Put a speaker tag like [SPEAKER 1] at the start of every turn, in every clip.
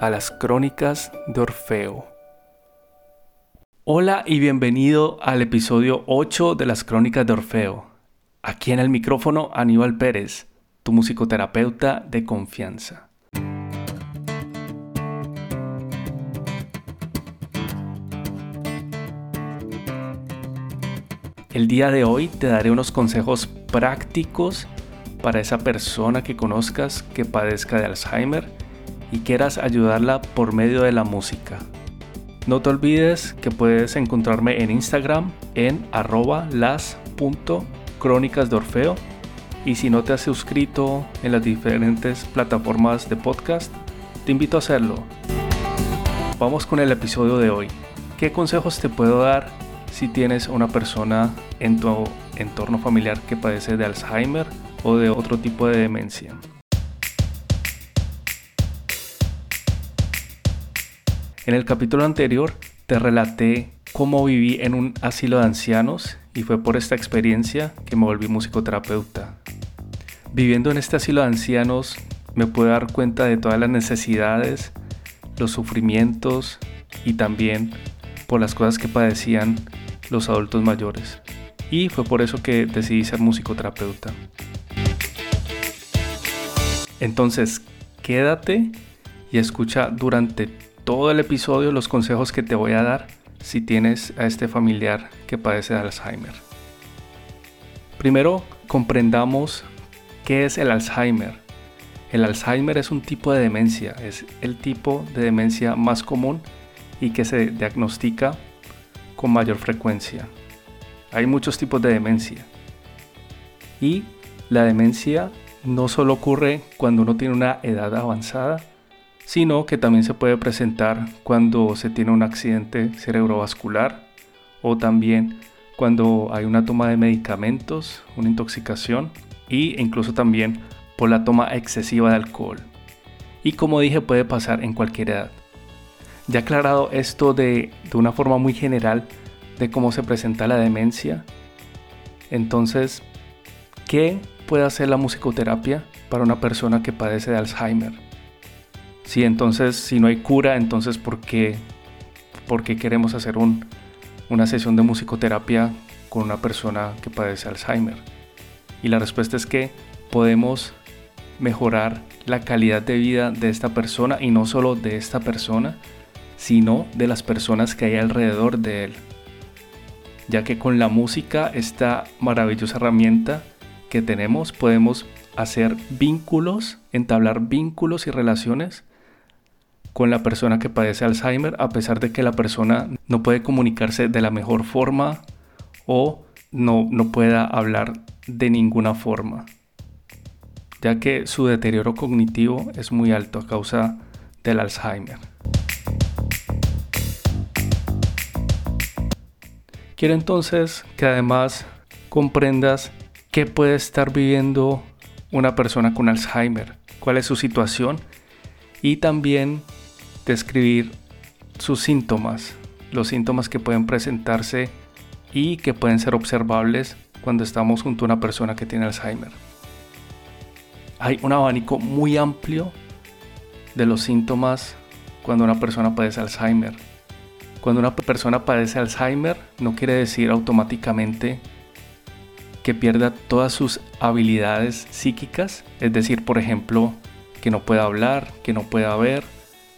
[SPEAKER 1] a las Crónicas de Orfeo. Hola y bienvenido al episodio 8 de las Crónicas de Orfeo. Aquí en el micrófono Aníbal Pérez, tu musicoterapeuta de confianza. El día de hoy te daré unos consejos prácticos para esa persona que conozcas que padezca de Alzheimer y quieras ayudarla por medio de la música. No te olvides que puedes encontrarme en Instagram en arroba de Orfeo y si no te has suscrito en las diferentes plataformas de podcast, te invito a hacerlo. Vamos con el episodio de hoy. ¿Qué consejos te puedo dar si tienes una persona en tu entorno familiar que padece de Alzheimer o de otro tipo de demencia. En el capítulo anterior te relaté cómo viví en un asilo de ancianos y fue por esta experiencia que me volví musicoterapeuta. Viviendo en este asilo de ancianos me pude dar cuenta de todas las necesidades, los sufrimientos y también por las cosas que padecían los adultos mayores. Y fue por eso que decidí ser musicoterapeuta. Entonces, quédate y escucha durante todo el episodio los consejos que te voy a dar si tienes a este familiar que padece de Alzheimer. Primero, comprendamos qué es el Alzheimer. El Alzheimer es un tipo de demencia, es el tipo de demencia más común y que se diagnostica con mayor frecuencia. Hay muchos tipos de demencia. Y la demencia no solo ocurre cuando uno tiene una edad avanzada, sino que también se puede presentar cuando se tiene un accidente cerebrovascular o también cuando hay una toma de medicamentos, una intoxicación e incluso también por la toma excesiva de alcohol. Y como dije puede pasar en cualquier edad. Ya aclarado esto de, de una forma muy general de cómo se presenta la demencia, entonces, ¿qué puede hacer la musicoterapia para una persona que padece de Alzheimer. Si entonces, si no hay cura, entonces ¿por qué, por qué queremos hacer un, una sesión de musicoterapia con una persona que padece Alzheimer? Y la respuesta es que podemos mejorar la calidad de vida de esta persona y no solo de esta persona, sino de las personas que hay alrededor de él. Ya que con la música, esta maravillosa herramienta que tenemos podemos hacer vínculos, entablar vínculos y relaciones con la persona que padece Alzheimer a pesar de que la persona no puede comunicarse de la mejor forma o no, no pueda hablar de ninguna forma, ya que su deterioro cognitivo es muy alto a causa del Alzheimer. Quiero entonces que además comprendas qué puede estar viviendo una persona con Alzheimer, cuál es su situación y también describir sus síntomas, los síntomas que pueden presentarse y que pueden ser observables cuando estamos junto a una persona que tiene Alzheimer. Hay un abanico muy amplio de los síntomas cuando una persona padece Alzheimer. Cuando una persona padece Alzheimer no quiere decir automáticamente que pierda todas sus habilidades psíquicas, es decir, por ejemplo, que no pueda hablar, que no pueda ver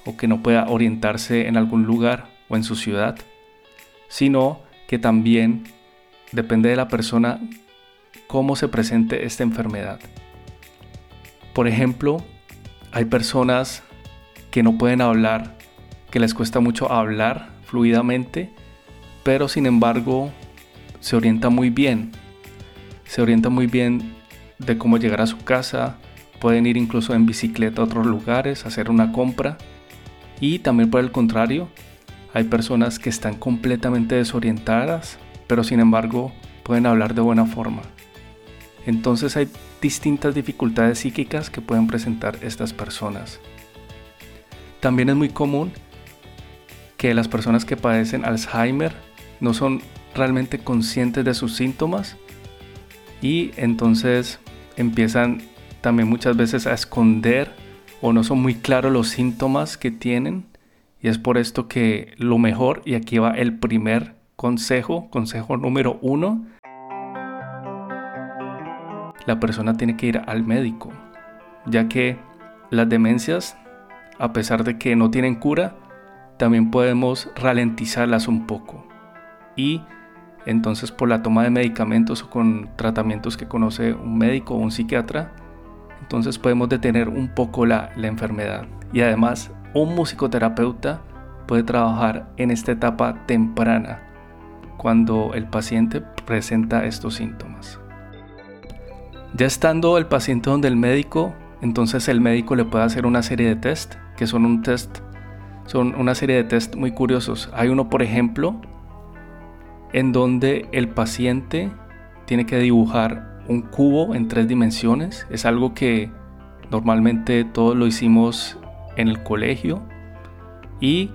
[SPEAKER 1] o que no pueda orientarse en algún lugar o en su ciudad, sino que también depende de la persona cómo se presente esta enfermedad. Por ejemplo, hay personas que no pueden hablar, que les cuesta mucho hablar fluidamente, pero sin embargo se orienta muy bien, se orienta muy bien de cómo llegar a su casa, pueden ir incluso en bicicleta a otros lugares, hacer una compra Y también por el contrario, hay personas que están completamente desorientadas, pero sin embargo pueden hablar de buena forma. Entonces hay distintas dificultades psíquicas que pueden presentar estas personas. También es muy común que las personas que padecen Alzheimer no son realmente conscientes de sus síntomas y entonces empiezan también muchas veces a esconder o no son muy claros los síntomas que tienen y es por esto que lo mejor, y aquí va el primer consejo, consejo número uno, la persona tiene que ir al médico, ya que las demencias, a pesar de que no tienen cura, también podemos ralentizarlas un poco. Y entonces por la toma de medicamentos o con tratamientos que conoce un médico o un psiquiatra, entonces podemos detener un poco la, la enfermedad. Y además un musicoterapeuta puede trabajar en esta etapa temprana, cuando el paciente presenta estos síntomas. Ya estando el paciente donde el médico, entonces el médico le puede hacer una serie de test, que son un test, son una serie de test muy curiosos. Hay uno, por ejemplo, en donde el paciente tiene que dibujar un cubo en tres dimensiones. Es algo que normalmente todos lo hicimos en el colegio y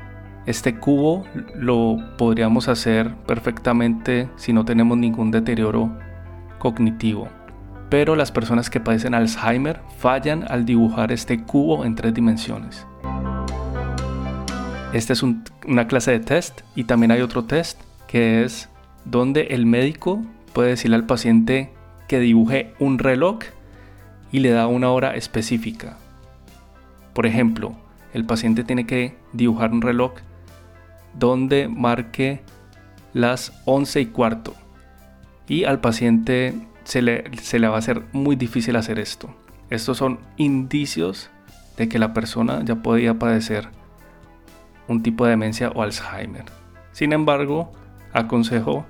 [SPEAKER 1] este cubo lo podríamos hacer perfectamente si no tenemos ningún deterioro cognitivo. Pero las personas que padecen Alzheimer fallan al dibujar este cubo en tres dimensiones. Esta es una clase de test y también hay otro test que es donde el médico puede decirle al paciente que dibuje un reloj y le da una hora específica. Por ejemplo, el paciente tiene que dibujar un reloj donde marque las 11 y cuarto. Y al paciente se le, se le va a hacer muy difícil hacer esto. Estos son indicios de que la persona ya podía padecer un tipo de demencia o Alzheimer. Sin embargo, aconsejo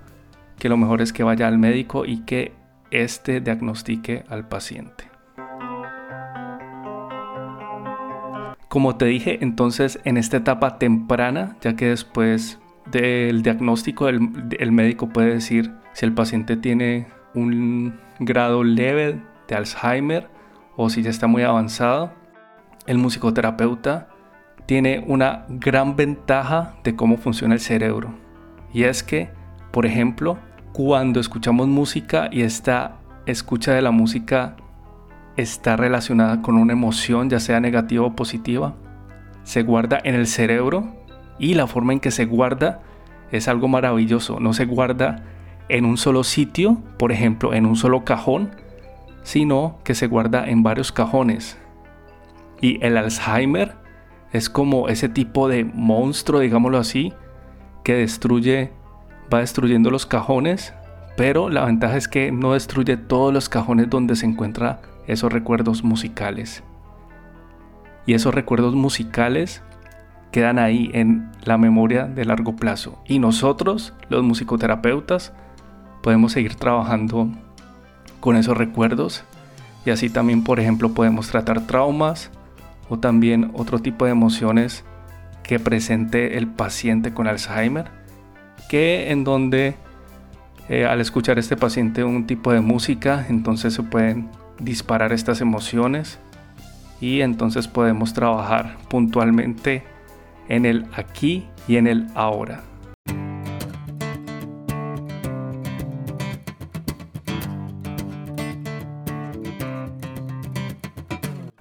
[SPEAKER 1] que lo mejor es que vaya al médico y que éste diagnostique al paciente. Como te dije, entonces en esta etapa temprana, ya que después del diagnóstico el, médico puede decir si el paciente tiene un grado leve de Alzheimer o si ya está muy avanzado, el musicoterapeuta tiene una gran ventaja de cómo funciona el cerebro. Y es que, por ejemplo, cuando escuchamos música y esta escucha de la música está relacionada con una emoción, ya sea negativa o positiva, se guarda en el cerebro y la forma en que se guarda es algo maravilloso. No se guarda en un solo sitio, por ejemplo, en un solo cajón, sino que se guarda en varios cajones. Y el Alzheimer es como ese tipo de monstruo, digámoslo así, que destruye, va destruyendo los cajones, pero la ventaja es que no destruye todos los cajones donde se encuentra esos recuerdos musicales. Y esos recuerdos musicales quedan ahí en la memoria de largo plazo. Y nosotros, los musicoterapeutas, podemos seguir trabajando con esos recuerdos. Y así también, por ejemplo, podemos tratar traumas o también otro tipo de emociones que presente el paciente con Alzheimer. Que en donde eh, al escuchar este paciente un tipo de música, entonces se pueden disparar estas emociones y entonces podemos trabajar puntualmente en el aquí y en el ahora.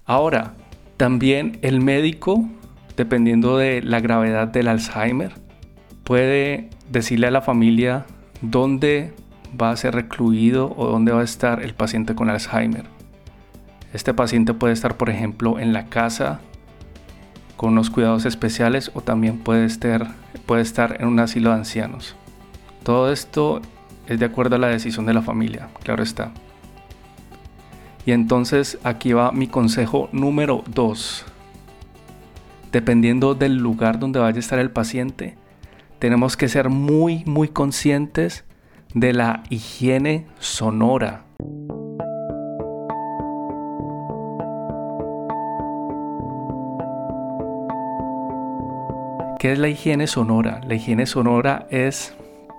[SPEAKER 1] Ahora, también el médico, dependiendo de la gravedad del Alzheimer, puede decirle a la familia dónde va a ser recluido o dónde va a estar el paciente con Alzheimer. Este paciente puede estar, por ejemplo, en la casa con unos cuidados especiales o también puede estar, puede estar en un asilo de ancianos. Todo esto es de acuerdo a la decisión de la familia, claro está. Y entonces aquí va mi consejo número 2. Dependiendo del lugar donde vaya a estar el paciente, tenemos que ser muy, muy conscientes de la higiene sonora. ¿Qué es la higiene sonora? La higiene sonora es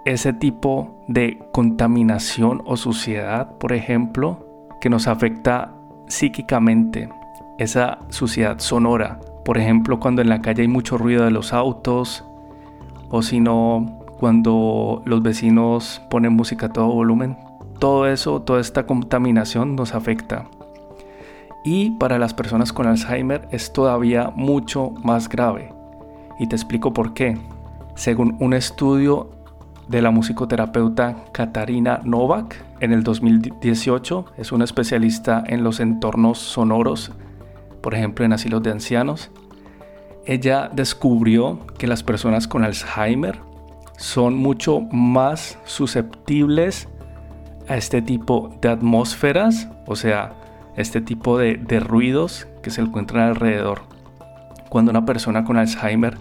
[SPEAKER 1] ese tipo de contaminación o suciedad, por ejemplo, que nos afecta psíquicamente, esa suciedad sonora. Por ejemplo, cuando en la calle hay mucho ruido de los autos, o si no, cuando los vecinos ponen música a todo volumen. Todo eso, toda esta contaminación nos afecta. Y para las personas con Alzheimer es todavía mucho más grave. Y te explico por qué. Según un estudio de la musicoterapeuta Katarina Novak en el 2018, es una especialista en los entornos sonoros, por ejemplo en asilos de ancianos. Ella descubrió que las personas con Alzheimer son mucho más susceptibles a este tipo de atmósferas, o sea, este tipo de, de ruidos que se encuentran alrededor. Cuando una persona con Alzheimer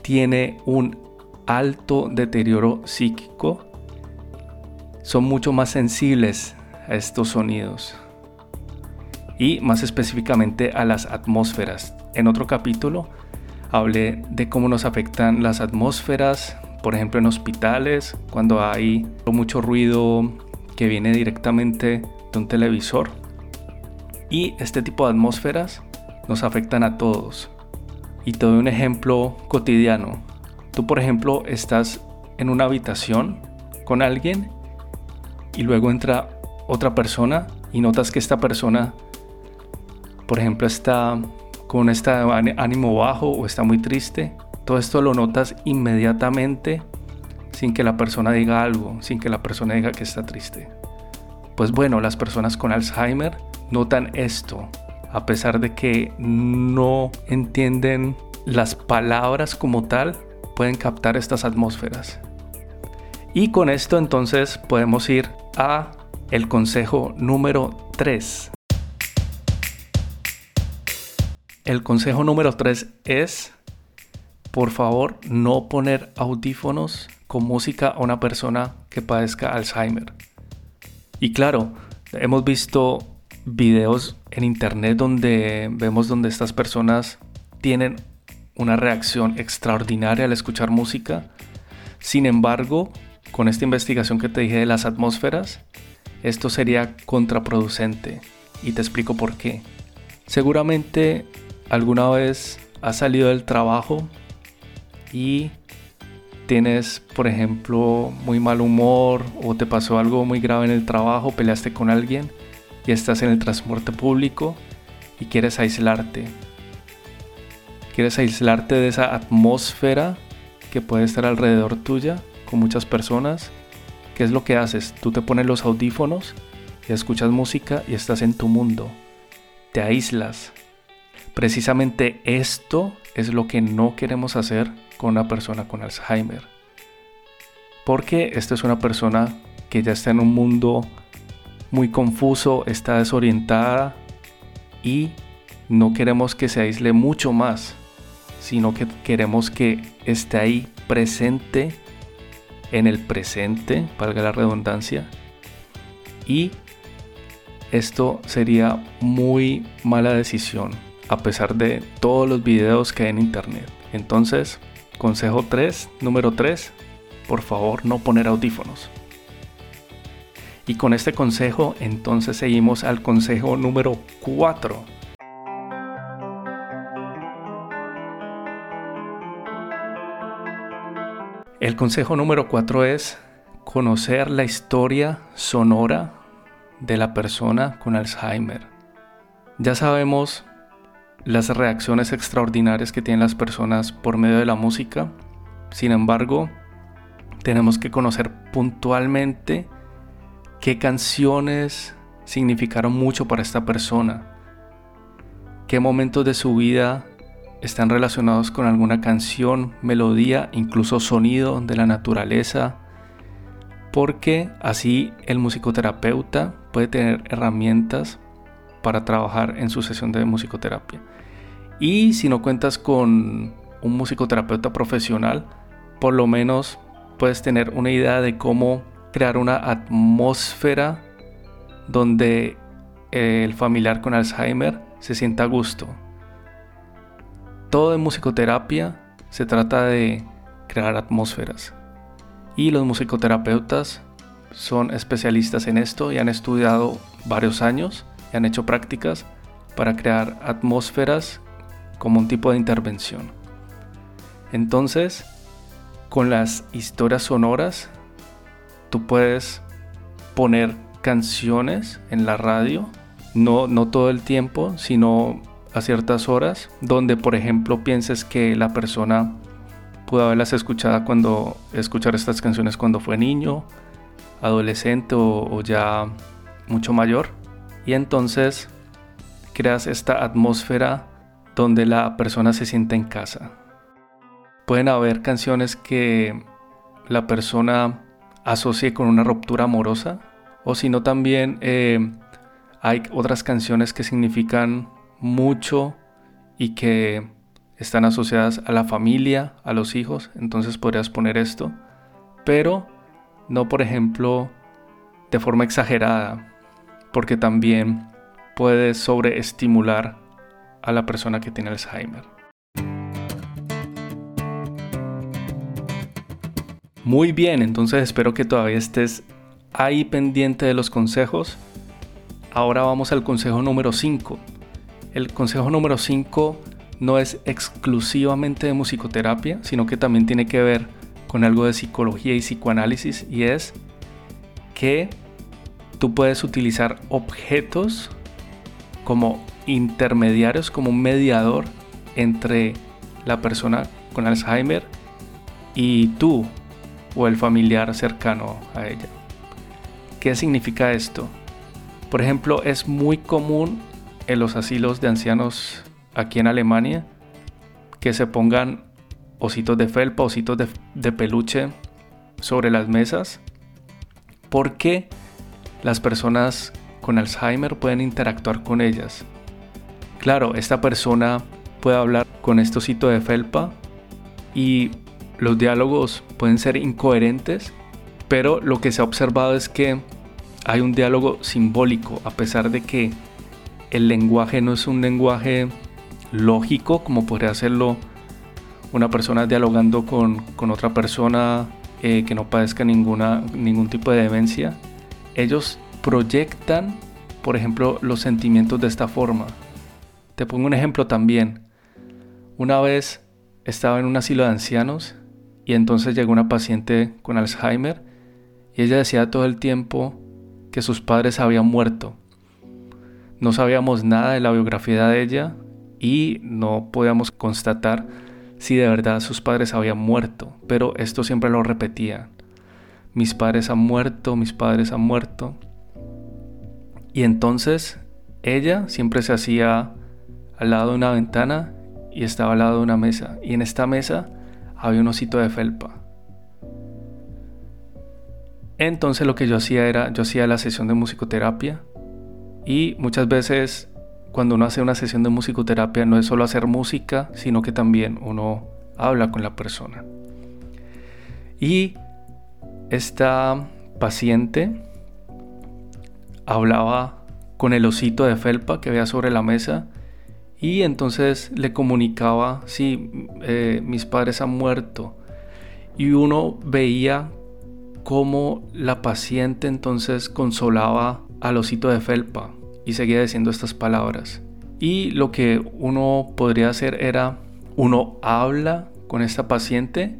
[SPEAKER 1] tiene un alto deterioro psíquico, son mucho más sensibles a estos sonidos y más específicamente a las atmósferas. En otro capítulo hablé de cómo nos afectan las atmósferas, por ejemplo en hospitales, cuando hay mucho ruido que viene directamente de un televisor. Y este tipo de atmósferas nos afectan a todos. Y te doy un ejemplo cotidiano. Tú, por ejemplo, estás en una habitación con alguien y luego entra otra persona y notas que esta persona, por ejemplo, está con este ánimo bajo o está muy triste. Todo esto lo notas inmediatamente sin que la persona diga algo, sin que la persona diga que está triste. Pues bueno, las personas con Alzheimer notan esto, a pesar de que no entienden las palabras como tal, pueden captar estas atmósferas. Y con esto entonces podemos ir a el consejo número 3. El consejo número 3 es, por favor, no poner audífonos con música a una persona que padezca Alzheimer. Y claro, hemos visto videos en internet donde vemos donde estas personas tienen una reacción extraordinaria al escuchar música. Sin embargo, con esta investigación que te dije de las atmósferas, esto sería contraproducente. Y te explico por qué. Seguramente alguna vez has salido del trabajo y tienes, por ejemplo, muy mal humor o te pasó algo muy grave en el trabajo, peleaste con alguien y estás en el transporte público y quieres aislarte. Quieres aislarte de esa atmósfera que puede estar alrededor tuya con muchas personas. ¿Qué es lo que haces? Tú te pones los audífonos y escuchas música y estás en tu mundo. Te aíslas. Precisamente esto es lo que no queremos hacer con una persona con Alzheimer. Porque esta es una persona que ya está en un mundo muy confuso, está desorientada y no queremos que se aísle mucho más, sino que queremos que esté ahí presente en el presente, valga la redundancia, y esto sería muy mala decisión, a pesar de todos los videos que hay en internet. Entonces, consejo 3, número 3, por favor no poner audífonos. Y con este consejo entonces seguimos al consejo número 4. El consejo número 4 es conocer la historia sonora de la persona con Alzheimer. Ya sabemos las reacciones extraordinarias que tienen las personas por medio de la música. Sin embargo, tenemos que conocer puntualmente qué canciones significaron mucho para esta persona, qué momentos de su vida están relacionados con alguna canción, melodía, incluso sonido de la naturaleza, porque así el musicoterapeuta puede tener herramientas para trabajar en su sesión de musicoterapia. Y si no cuentas con un musicoterapeuta profesional, por lo menos puedes tener una idea de cómo crear una atmósfera donde el familiar con Alzheimer se sienta a gusto. Todo en musicoterapia se trata de crear atmósferas. Y los musicoterapeutas son especialistas en esto y han estudiado varios años y han hecho prácticas para crear atmósferas como un tipo de intervención. Entonces, con las historias sonoras, tú puedes poner canciones en la radio, no, no todo el tiempo, sino a ciertas horas, donde por ejemplo pienses que la persona pudo haberlas escuchado cuando escuchar estas canciones cuando fue niño, adolescente o ya mucho mayor. Y entonces creas esta atmósfera donde la persona se siente en casa. Pueden haber canciones que la persona asocie con una ruptura amorosa o si no también eh, hay otras canciones que significan mucho y que están asociadas a la familia, a los hijos, entonces podrías poner esto, pero no por ejemplo de forma exagerada, porque también puede sobreestimular a la persona que tiene Alzheimer. Muy bien, entonces espero que todavía estés ahí pendiente de los consejos. Ahora vamos al consejo número 5. El consejo número 5 no es exclusivamente de musicoterapia, sino que también tiene que ver con algo de psicología y psicoanálisis y es que tú puedes utilizar objetos como intermediarios, como un mediador entre la persona con Alzheimer y tú, o el familiar cercano a ella. ¿Qué significa esto? Por ejemplo, es muy común en los asilos de ancianos aquí en Alemania que se pongan ositos de felpa, ositos de, peluche sobre las mesas porque las personas con Alzheimer pueden interactuar con ellas. Claro, esta persona puede hablar con osito de felpa y los diálogos pueden ser incoherentes, pero lo que se ha observado es que hay un diálogo simbólico, a pesar de que el lenguaje no es un lenguaje lógico como podría hacerlo una persona dialogando con, otra persona eh, que no padezca ninguna, ningún tipo de demencia. Ellos proyectan, por ejemplo, los sentimientos de esta forma. Te pongo un ejemplo también. Una vez estaba en un asilo de ancianos y entonces llegó una paciente con Alzheimer y ella decía todo el tiempo que sus padres habían muerto. No sabíamos nada de la biografía de ella y no podíamos constatar si de verdad sus padres habían muerto, pero esto siempre lo repetía. Mis padres han muerto, mis padres han muerto. Y entonces ella siempre se hacía al lado de una ventana y estaba al lado de una mesa. Y en esta mesa había un osito de felpa. Entonces lo que yo hacía era, yo hacía la sesión de musicoterapia y muchas veces cuando uno hace una sesión de musicoterapia no es solo hacer música, sino que también uno habla con la persona. Y esta paciente hablaba con el osito de felpa que había sobre la mesa y entonces le comunicaba, sí, eh, mis padres han muerto. Y uno veía cómo la paciente entonces consolaba al osito de felpa y seguía diciendo estas palabras. Y lo que uno podría hacer era, uno habla con esta paciente,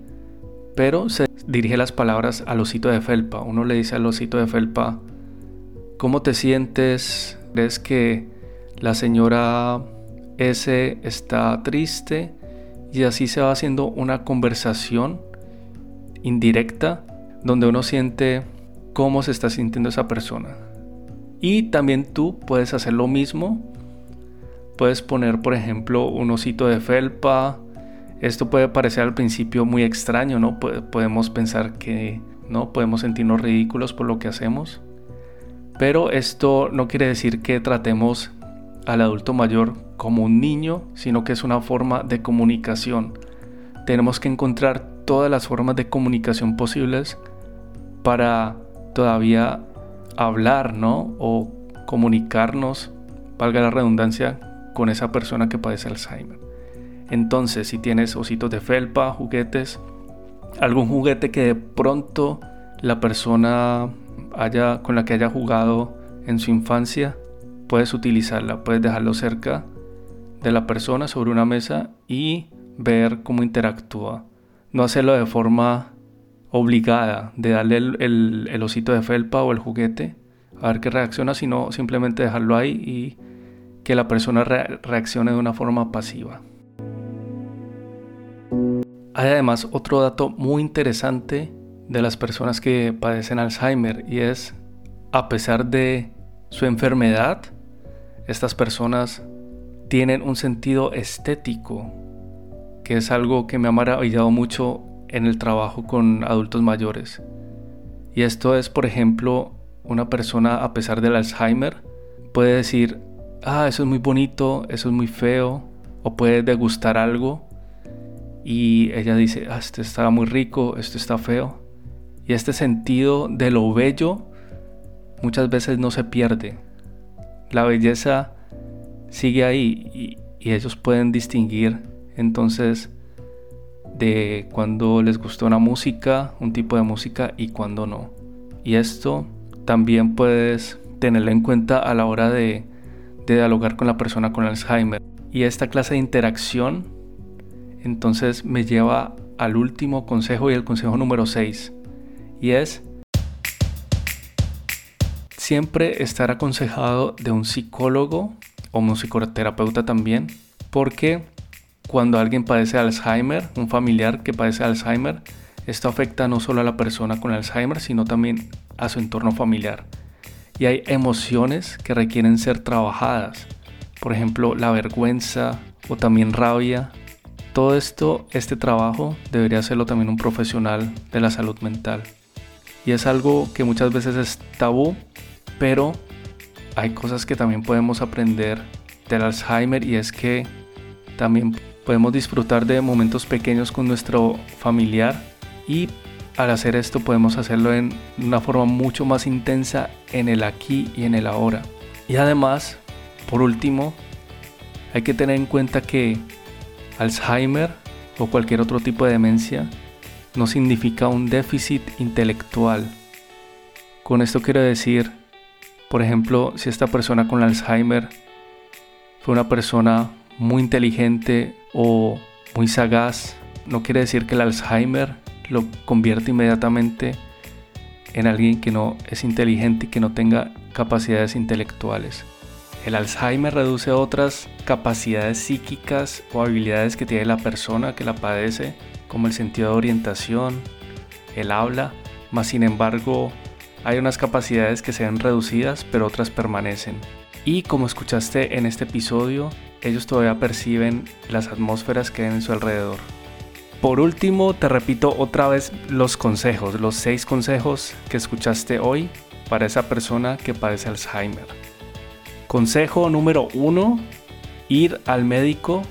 [SPEAKER 1] pero se dirige las palabras al osito de felpa. Uno le dice al osito de felpa, ¿cómo te sientes? ¿Ves que la señora ese está triste y así se va haciendo una conversación indirecta donde uno siente cómo se está sintiendo esa persona. Y también tú puedes hacer lo mismo. Puedes poner, por ejemplo, un osito de felpa. Esto puede parecer al principio muy extraño, ¿no? Podemos pensar que no podemos sentirnos ridículos por lo que hacemos. Pero esto no quiere decir que tratemos al adulto mayor como un niño, sino que es una forma de comunicación. Tenemos que encontrar todas las formas de comunicación posibles para todavía hablar, ¿no? O comunicarnos, valga la redundancia, con esa persona que padece Alzheimer. Entonces, si tienes ositos de felpa, juguetes, algún juguete que de pronto la persona con la que haya jugado en su infancia, puedes utilizarla, puedes dejarlo cerca de la persona sobre una mesa y ver cómo interactúa. No hacerlo de forma obligada, de darle el, osito de felpa o el juguete, a ver qué reacciona, sino simplemente dejarlo ahí y que la persona reaccione de una forma pasiva. Hay además otro dato muy interesante de las personas que padecen Alzheimer y es, a pesar de su enfermedad, estas personas tienen un sentido estético, que es algo que me ha maravillado mucho en el trabajo con adultos mayores. Y esto es, por ejemplo, una persona a pesar del Alzheimer puede decir, ah, eso es muy bonito, eso es muy feo, o puede degustar algo y ella dice, ah, este está muy rico, esto está feo. Y este sentido de lo bello muchas veces no se pierde. La belleza sigue ahí y, ellos pueden distinguir entonces de cuando les gustó una música, un tipo de música y cuando no. Y esto también puedes tenerlo en cuenta a la hora de, de dialogar con la persona con Alzheimer. Y esta clase de interacción entonces me lleva al último consejo y el consejo número 6. Y es siempre estar aconsejado de un psicólogo o un psicoterapeuta también, porque cuando alguien padece Alzheimer, un familiar que padece Alzheimer, esto afecta no solo a la persona con Alzheimer, sino también a su entorno familiar. Y hay emociones que requieren ser trabajadas. Por ejemplo, la vergüenza o también rabia todo esto, este trabajo, debería hacerlo también un profesional de la salud mental. Y es algo que muchas veces es tabú, pero hay cosas que también podemos aprender del Alzheimer y es que también podemos disfrutar de momentos pequeños con nuestro familiar y al hacer esto podemos hacerlo en una forma mucho más intensa en el aquí y en el ahora. Y además, por último, hay que tener en cuenta que Alzheimer o cualquier otro tipo de demencia no significa un déficit intelectual. Con esto quiero decir, por ejemplo, si esta persona con Alzheimer fue una persona muy inteligente o muy sagaz, no quiere decir que el Alzheimer lo convierte inmediatamente en alguien que no es inteligente y que no tenga capacidades intelectuales. El Alzheimer reduce otras capacidades psíquicas o habilidades que tiene la persona que la padece, como el sentido de orientación, el habla, mas sin embargo hay unas capacidades que se ven reducidas pero otras permanecen. Y como escuchaste en este episodio, ellos todavía perciben las atmósferas que hay en su alrededor. Por último, te repito otra vez los consejos, los seis consejos que escuchaste hoy para esa persona que padece Alzheimer. Consejo número uno, ir al médico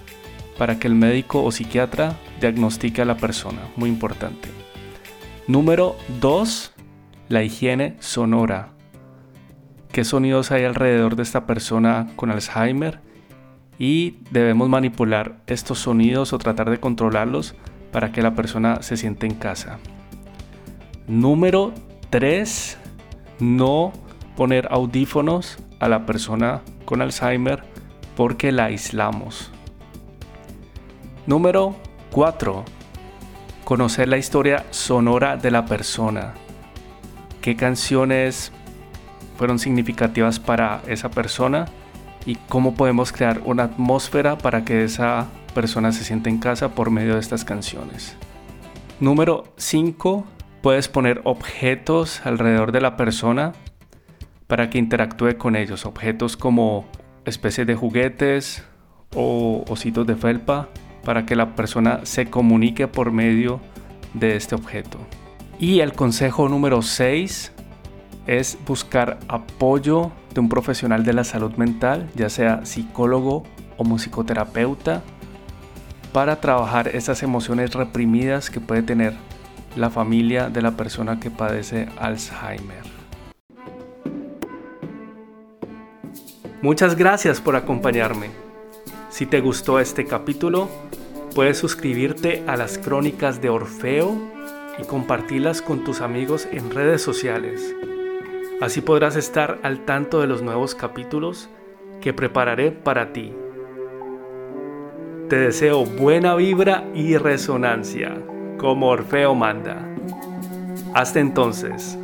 [SPEAKER 1] para que el médico o psiquiatra diagnostique a la persona. Muy importante. Número dos, la higiene sonora. ¿Qué sonidos hay alrededor de esta persona con Alzheimer? Y debemos manipular estos sonidos o tratar de controlarlos para que la persona se siente en casa. Número 3. No poner audífonos a la persona con Alzheimer porque la aislamos. Número 4. Conocer la historia sonora de la persona. ¿Qué canciones fueron significativas para esa persona? Y cómo podemos crear una atmósfera para que esa persona se sienta en casa por medio de estas canciones. Número 5. Puedes poner objetos alrededor de la persona para que interactúe con ellos, objetos como especies de juguetes o ositos de felpa, para que la persona se comunique por medio de este objeto. Y el consejo número 6 es buscar apoyo de un profesional de la salud mental, ya sea psicólogo o musicoterapeuta, para trabajar esas emociones reprimidas que puede tener la familia de la persona que padece Alzheimer. Muchas gracias por acompañarme. Si te gustó este capítulo, Puedes suscribirte a las crónicas de Orfeo y compartirlas con tus amigos en redes sociales. Así podrás estar al tanto de los nuevos capítulos que prepararé para ti. Te deseo buena vibra y resonancia, como Orfeo manda. Hasta entonces.